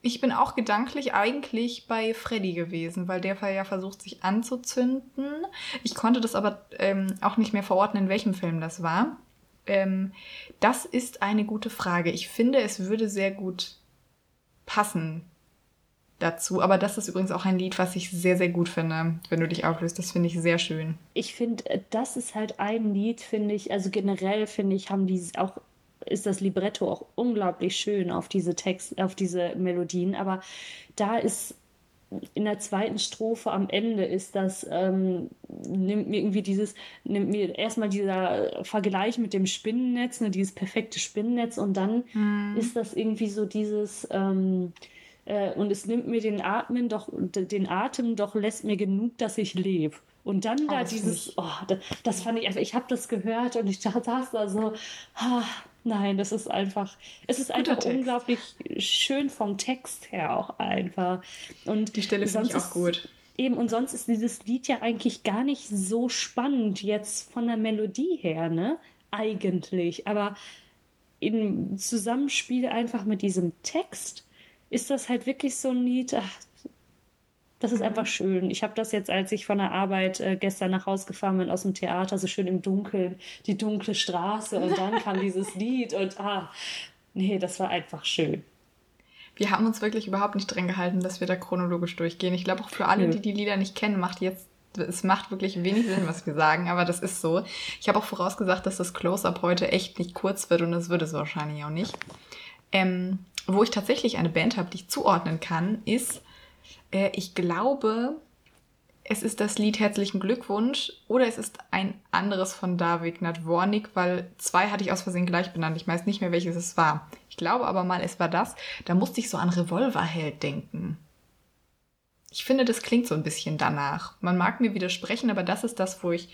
Ich bin auch gedanklich eigentlich bei Freddy gewesen, weil der ja versucht, sich anzuzünden. Ich konnte das aber ähm, auch nicht mehr verorten, in welchem Film das war. Ähm, das ist eine gute Frage. Ich finde, es würde sehr gut passen dazu. Aber das ist übrigens auch ein Lied, was ich sehr, sehr gut finde, wenn du dich auflöst. Das finde ich sehr schön. Ich finde, äh, das ist halt ein Lied, finde ich, also generell finde ich, haben die auch ist das Libretto auch unglaublich schön auf diese Text, auf diese Melodien. Aber da ist in der zweiten Strophe am Ende ist das, ähm, nimmt mir irgendwie dieses, nimmt mir erstmal dieser Vergleich mit dem Spinnennetz, ne, dieses perfekte Spinnennetz und dann mhm. ist das irgendwie so dieses, ähm, äh, und es nimmt mir den Atmen doch, den Atem doch lässt mir genug, dass ich lebe. Und dann oh, da dieses, oh, das, das, fand ich einfach, ich habe das gehört und ich [laughs] saß da so, ah, nein, das ist einfach, es ist einfach unglaublich schön vom Text her auch einfach. Und die Stelle finde ich auch gut. Eben, und sonst ist dieses Lied ja eigentlich gar nicht so spannend jetzt von der Melodie her, ne? Eigentlich. Aber im Zusammenspiel einfach mit diesem Text ist das halt wirklich so ein Lied, ach, das ist einfach schön. Ich habe das jetzt, als ich von der Arbeit äh, gestern nach Hause gefahren bin aus dem Theater, so schön im Dunkeln, die dunkle Straße und dann kam [laughs] dieses Lied und ah, nee, das war einfach schön. Wir haben uns wirklich überhaupt nicht dran gehalten, dass wir da chronologisch durchgehen. Ich glaube auch für alle, die die Lieder nicht kennen, macht jetzt es macht wirklich wenig Sinn, was wir sagen, aber das ist so. Ich habe auch vorausgesagt, dass das Close-Up heute echt nicht kurz wird und das wird es wahrscheinlich auch nicht. Ähm, wo ich tatsächlich eine Band habe, die ich zuordnen kann, ist äh, ich glaube, es ist das Lied Herzlichen Glückwunsch oder es ist ein anderes von David Nadwornik, weil zwei hatte ich aus Versehen gleich benannt. Ich weiß nicht mehr, welches es war. Ich glaube aber mal, es war das. Da musste ich so an Revolverheld denken. Ich finde, das klingt so ein bisschen danach. Man mag mir widersprechen, aber das ist das, wo ich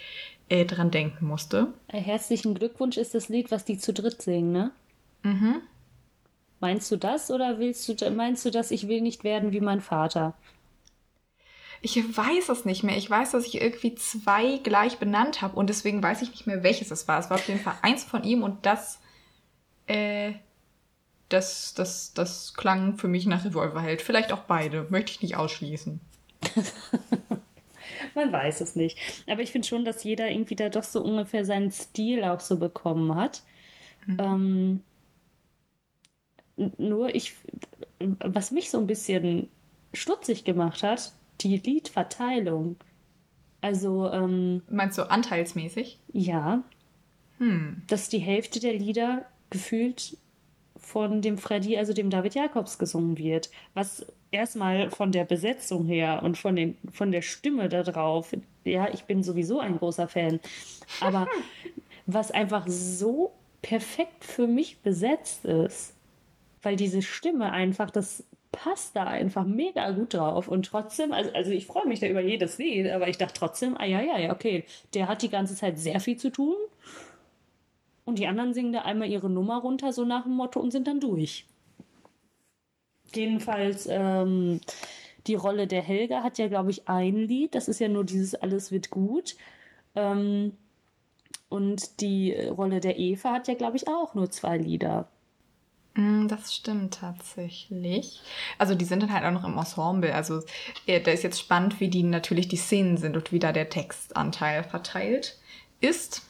äh, dran denken musste. Äh, Herzlichen Glückwunsch ist das Lied, was die zu dritt singen, ne? Mhm. Meinst du das oder willst du, meinst du, dass ich will nicht werden wie mein Vater? Ich weiß es nicht mehr. Ich weiß, dass ich irgendwie zwei gleich benannt habe und deswegen weiß ich nicht mehr, welches es war. Es war auf jeden Fall eins von ihm und das, äh, das, das, das klang für mich nach Revolverheld. Vielleicht auch beide. Möchte ich nicht ausschließen. [laughs] Man weiß es nicht. Aber ich finde schon, dass jeder irgendwie da doch so ungefähr seinen Stil auch so bekommen hat. Mhm. Ähm, nur ich, was mich so ein bisschen stutzig gemacht hat, die Liedverteilung. Also, ähm, Meinst du anteilsmäßig? Ja. Hm. Dass die Hälfte der Lieder gefühlt von dem Freddy, also dem David Jacobs, gesungen wird. Was erstmal von der Besetzung her und von, den, von der Stimme da drauf, ja, ich bin sowieso ein großer Fan. Aber [laughs] was einfach so perfekt für mich besetzt ist, weil diese Stimme einfach, das passt da einfach mega gut drauf. Und trotzdem, also, also ich freue mich da über jedes Lied, aber ich dachte trotzdem, ah ja, ja, ja, okay, der hat die ganze Zeit sehr viel zu tun. Und die anderen singen da einmal ihre Nummer runter, so nach dem Motto, und sind dann durch. Jedenfalls, ähm, die Rolle der Helga hat ja, glaube ich, ein Lied. Das ist ja nur dieses Alles wird gut. Ähm, und die Rolle der Eva hat ja, glaube ich, auch nur zwei Lieder. Mm, das stimmt tatsächlich. Also die sind dann halt auch noch im Ensemble. Also da ist jetzt spannend, wie die natürlich die Szenen sind und wie da der Textanteil verteilt ist.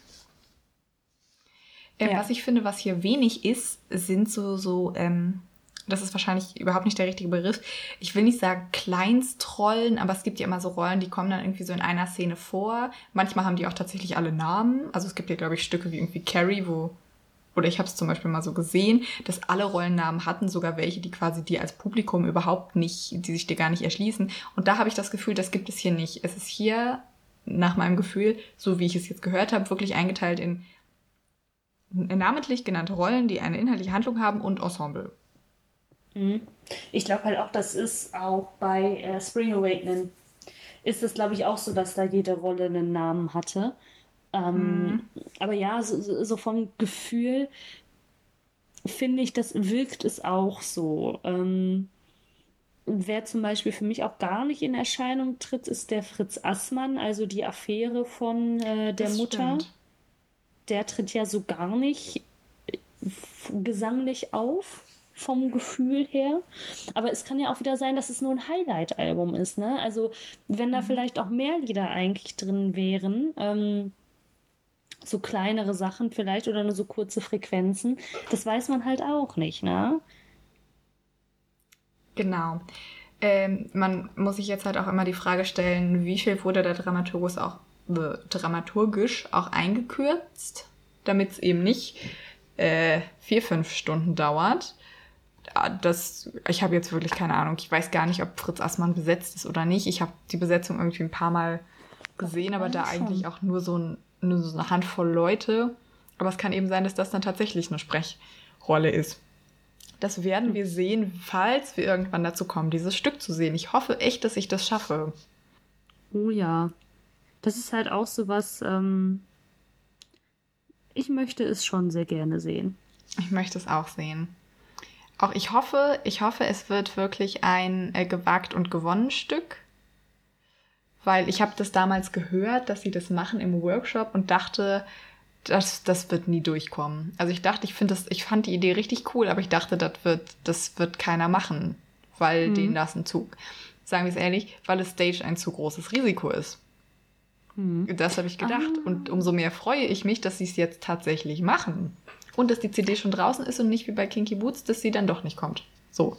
Ähm, ja. Was ich finde, was hier wenig ist, sind so, so, ähm, das ist wahrscheinlich überhaupt nicht der richtige Begriff. Ich will nicht sagen Kleinstrollen, aber es gibt ja immer so Rollen, die kommen dann irgendwie so in einer Szene vor. Manchmal haben die auch tatsächlich alle Namen. Also es gibt ja, glaube ich, Stücke wie irgendwie Carrie, wo oder ich habe es zum Beispiel mal so gesehen, dass alle Rollennamen hatten, sogar welche, die quasi dir als Publikum überhaupt nicht, die sich dir gar nicht erschließen. Und da habe ich das Gefühl, das gibt es hier nicht. Es ist hier nach meinem Gefühl, so wie ich es jetzt gehört habe, wirklich eingeteilt in namentlich genannte Rollen, die eine inhaltliche Handlung haben und Ensemble. Mhm. Ich glaube halt auch, das ist auch bei äh, Spring Awakening ist es, glaube ich, auch so, dass da jede Rolle einen Namen hatte. Ähm, mhm. Aber ja, so, so, vom Gefühl finde ich, das wirkt es auch so. Ähm, wer zum Beispiel für mich auch gar nicht in Erscheinung tritt, ist der Fritz Assmann, also die Affäre von äh, der das Mutter. Stimmt. Der tritt ja so gar nicht äh, gesanglich auf vom Gefühl her. Aber es kann ja auch wieder sein, dass es nur ein Highlight-Album ist. Ne? Also wenn da mhm. vielleicht auch mehr Lieder eigentlich drin wären, ähm, so kleinere Sachen vielleicht oder nur so kurze Frequenzen. Das weiß man halt auch nicht, ne? Genau. Ähm, man muss sich jetzt halt auch immer die Frage stellen, wie viel wurde der Dramaturgus auch äh, dramaturgisch auch eingekürzt, damit es eben nicht äh, vier, fünf Stunden dauert. Das, ich habe jetzt wirklich keine Ahnung. Ich weiß gar nicht, ob Fritz Assmann besetzt ist oder nicht. Ich habe die Besetzung irgendwie ein paar Mal gesehen, aber da eigentlich auch nur so ein nur so eine Handvoll Leute. Aber es kann eben sein, dass das dann tatsächlich eine Sprechrolle ist. Das werden wir sehen, falls wir irgendwann dazu kommen, dieses Stück zu sehen. Ich hoffe echt, dass ich das schaffe. Oh ja. Das ist halt auch so was, ähm, ich möchte es schon sehr gerne sehen. Ich möchte es auch sehen. Auch ich hoffe, ich hoffe, es wird wirklich ein äh, gewagt und gewonnen Stück weil ich habe das damals gehört, dass sie das machen im Workshop und dachte, das, das wird nie durchkommen. Also ich dachte, ich finde das, ich fand die Idee richtig cool, aber ich dachte, das wird, das wird keiner machen, weil mhm. denen das ein Zug. Sagen wir es ehrlich, weil es Stage ein zu großes Risiko ist. Mhm. Das habe ich gedacht. Ah. Und umso mehr freue ich mich, dass sie es jetzt tatsächlich machen. Und dass die CD schon draußen ist und nicht wie bei Kinky Boots, dass sie dann doch nicht kommt. So.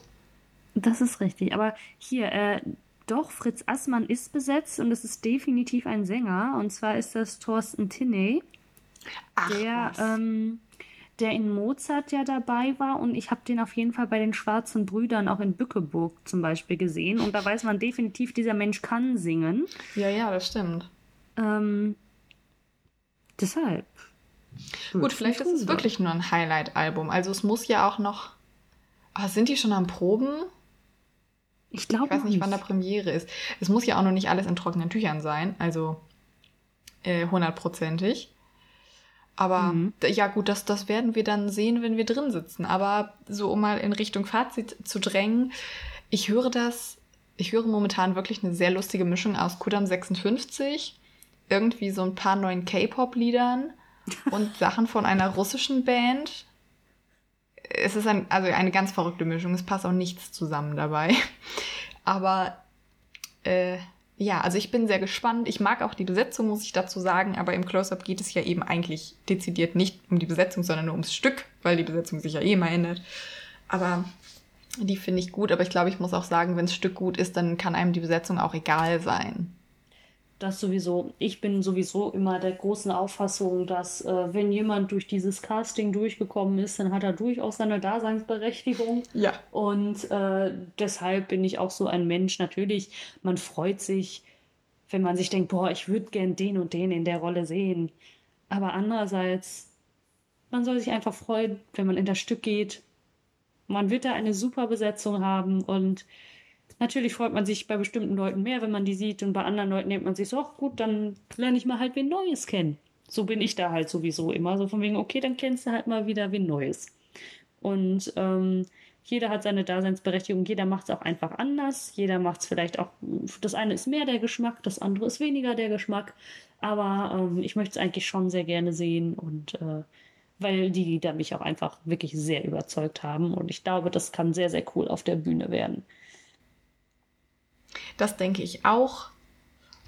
Das ist richtig. Aber hier, äh, doch, Fritz Assmann ist besetzt und es ist definitiv ein Sänger. Und zwar ist das Thorsten Tinney, Ach, der, ähm, der in Mozart ja dabei war. Und ich habe den auf jeden Fall bei den Schwarzen Brüdern auch in Bückeburg zum Beispiel gesehen. Und da weiß man definitiv, dieser Mensch kann singen. Ja, ja, das stimmt. Ähm, deshalb. Gut, vielleicht ist es wirklich nur ein Highlight-Album. Also es muss ja auch noch. Oh, sind die schon am Proben? Ich glaube. Ich weiß nicht, nicht, wann der Premiere ist. Es muss ja auch noch nicht alles in trockenen Tüchern sein, also äh, hundertprozentig. Aber mhm. ja, gut, das, das werden wir dann sehen, wenn wir drin sitzen. Aber so, um mal in Richtung Fazit zu drängen, ich höre das, ich höre momentan wirklich eine sehr lustige Mischung aus Kudam 56, irgendwie so ein paar neuen K-Pop-Liedern [laughs] und Sachen von einer russischen Band es ist ein, also eine ganz verrückte Mischung. Es passt auch nichts zusammen dabei. [laughs] Aber äh, ja, also ich bin sehr gespannt. Ich mag auch die Besetzung, muss ich dazu sagen, aber im Close-Up geht es ja eben eigentlich dezidiert nicht um die Besetzung, sondern nur ums Stück, weil die Besetzung sich ja eh immer ändert. Aber die finde ich gut, aber ich glaube, ich muss auch sagen, wenn das Stück gut ist, dann kann einem die Besetzung auch egal sein das sowieso. Ich bin sowieso immer der großen Auffassung, dass äh, wenn jemand durch dieses Casting durchgekommen ist, dann hat er durchaus seine Daseinsberechtigung. Ja. Und äh, deshalb bin ich auch so ein Mensch. Natürlich, man freut sich, wenn man sich denkt, boah, ich würde gern den und den in der Rolle sehen. Aber andererseits, man soll sich einfach freuen, wenn man in das Stück geht. Man wird da eine super Besetzung haben und Natürlich freut man sich bei bestimmten Leuten mehr, wenn man die sieht, und bei anderen Leuten denkt man sich so, ach gut, dann lerne ich mal halt wen Neues kennen. So bin ich da halt sowieso immer. So von wegen, okay, dann kennst du halt mal wieder wen Neues. Und ähm, jeder hat seine Daseinsberechtigung, jeder macht es auch einfach anders, jeder macht es vielleicht auch, das eine ist mehr der Geschmack, das andere ist weniger der Geschmack, aber ähm, ich möchte es eigentlich schon sehr gerne sehen und äh, weil die Lieder mich auch einfach wirklich sehr überzeugt haben und ich glaube, das kann sehr, sehr cool auf der Bühne werden. Das denke ich auch.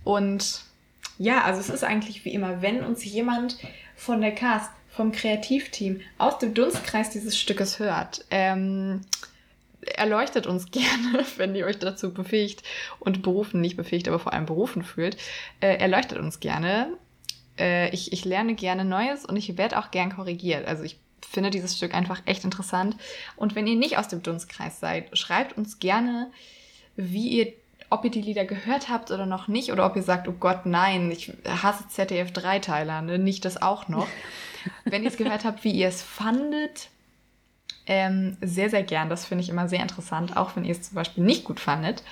Und ja, also es ist eigentlich wie immer, wenn uns jemand von der Cast, vom Kreativteam aus dem Dunstkreis dieses Stückes hört, ähm, erleuchtet uns [laughs] gerne, wenn ihr euch dazu befähigt und berufen, nicht befähigt, aber vor allem berufen fühlt, äh, erleuchtet uns gerne. Äh, ich, ich lerne gerne Neues und ich werde auch gern korrigiert. Also ich finde dieses Stück einfach echt interessant. Und wenn ihr nicht aus dem Dunstkreis seid, schreibt uns gerne, wie ihr ob ihr die Lieder gehört habt oder noch nicht, oder ob ihr sagt, oh Gott, nein, ich hasse ZDF Dreiteiler, ne? nicht das auch noch. [laughs] Wenn ihr es gehört habt, wie ihr es fandet, ähm, sehr, sehr gern. Das finde ich immer sehr interessant, auch wenn ihr es zum Beispiel nicht gut fandet.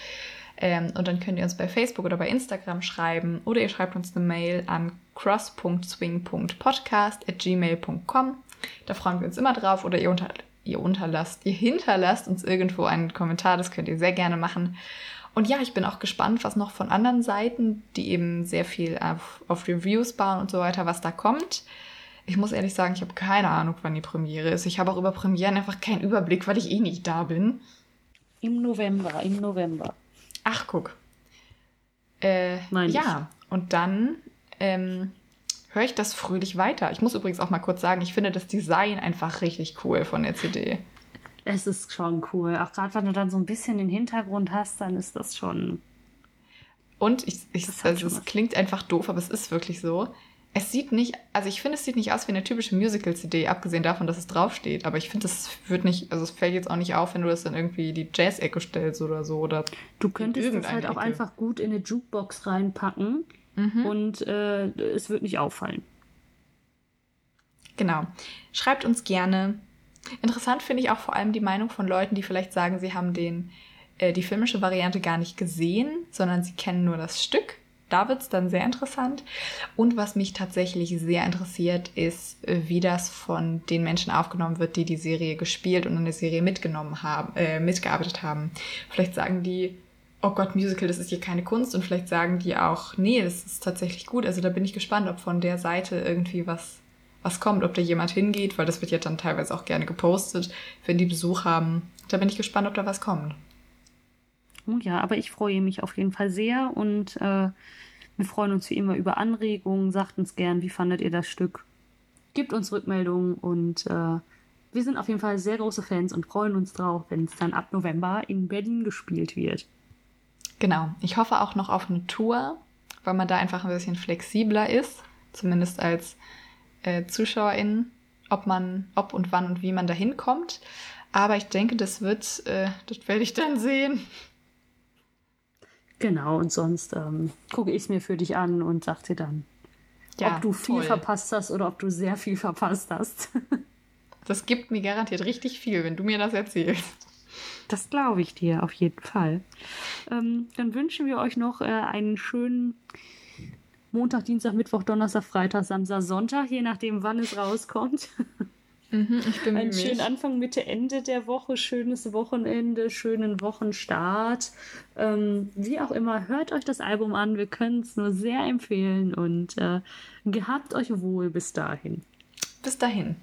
Ähm, und dann könnt ihr uns bei Facebook oder bei Instagram schreiben oder ihr schreibt uns eine Mail an cross.swing.podcast.gmail.com. Da freuen wir uns immer drauf oder ihr, unter, ihr unterlasst, ihr hinterlasst uns irgendwo einen Kommentar, das könnt ihr sehr gerne machen. Und ja, ich bin auch gespannt, was noch von anderen Seiten, die eben sehr viel auf, auf Reviews bauen und so weiter, was da kommt. Ich muss ehrlich sagen, ich habe keine Ahnung, wann die Premiere ist. Ich habe auch über Premieren einfach keinen Überblick, weil ich eh nicht da bin. Im November, im November. Ach, guck. Äh, ja, und dann ähm, höre ich das fröhlich weiter. Ich muss übrigens auch mal kurz sagen, ich finde das Design einfach richtig cool von der CD. Es ist schon cool. Auch gerade wenn du dann so ein bisschen den Hintergrund hast, dann ist das schon. Und ich, ich also es klingt einfach doof, aber es ist wirklich so. Es sieht nicht, also ich finde, es sieht nicht aus wie eine typische Musical-CD, abgesehen davon, dass es draufsteht. Aber ich finde, es wird nicht, also es fällt jetzt auch nicht auf, wenn du das dann irgendwie die Jazz-Ecke stellst oder so. Oder du könntest das halt auch einfach gut in eine Jukebox reinpacken mhm. und äh, es wird nicht auffallen. Genau. Schreibt uns gerne, Interessant finde ich auch vor allem die Meinung von Leuten, die vielleicht sagen, sie haben den, äh, die filmische Variante gar nicht gesehen, sondern sie kennen nur das Stück. Da wird es dann sehr interessant. Und was mich tatsächlich sehr interessiert, ist, äh, wie das von den Menschen aufgenommen wird, die die Serie gespielt und an der Serie mitgenommen haben, äh, mitgearbeitet haben. Vielleicht sagen die, oh Gott, Musical, das ist hier keine Kunst. Und vielleicht sagen die auch, nee, das ist tatsächlich gut. Also da bin ich gespannt, ob von der Seite irgendwie was was kommt, ob da jemand hingeht, weil das wird ja dann teilweise auch gerne gepostet, wenn die Besuch haben. Da bin ich gespannt, ob da was kommt. Oh ja, aber ich freue mich auf jeden Fall sehr und äh, wir freuen uns wie immer über Anregungen. Sagt uns gern, wie fandet ihr das Stück? Gebt uns Rückmeldungen und äh, wir sind auf jeden Fall sehr große Fans und freuen uns drauf, wenn es dann ab November in Berlin gespielt wird. Genau. Ich hoffe auch noch auf eine Tour, weil man da einfach ein bisschen flexibler ist, zumindest als äh, ZuschauerInnen, ob man, ob und wann und wie man da hinkommt. Aber ich denke, das wird, äh, das werde ich dann sehen. Genau, und sonst ähm, gucke ich es mir für dich an und sag dir dann, ja, ob du viel toll. verpasst hast oder ob du sehr viel verpasst hast. [laughs] das gibt mir garantiert richtig viel, wenn du mir das erzählst. Das glaube ich dir auf jeden Fall. Ähm, dann wünschen wir euch noch äh, einen schönen Montag, Dienstag, Mittwoch, Donnerstag, Freitag, Samstag, Sonntag, je nachdem, wann es rauskommt. [laughs] Mhm, ich bin Einen schönen Anfang, Mitte, Ende der Woche, schönes Wochenende, schönen Wochenstart. Ähm, wie auch immer, hört euch das Album an. Wir können es nur sehr empfehlen und äh, gehabt euch wohl bis dahin. Bis dahin.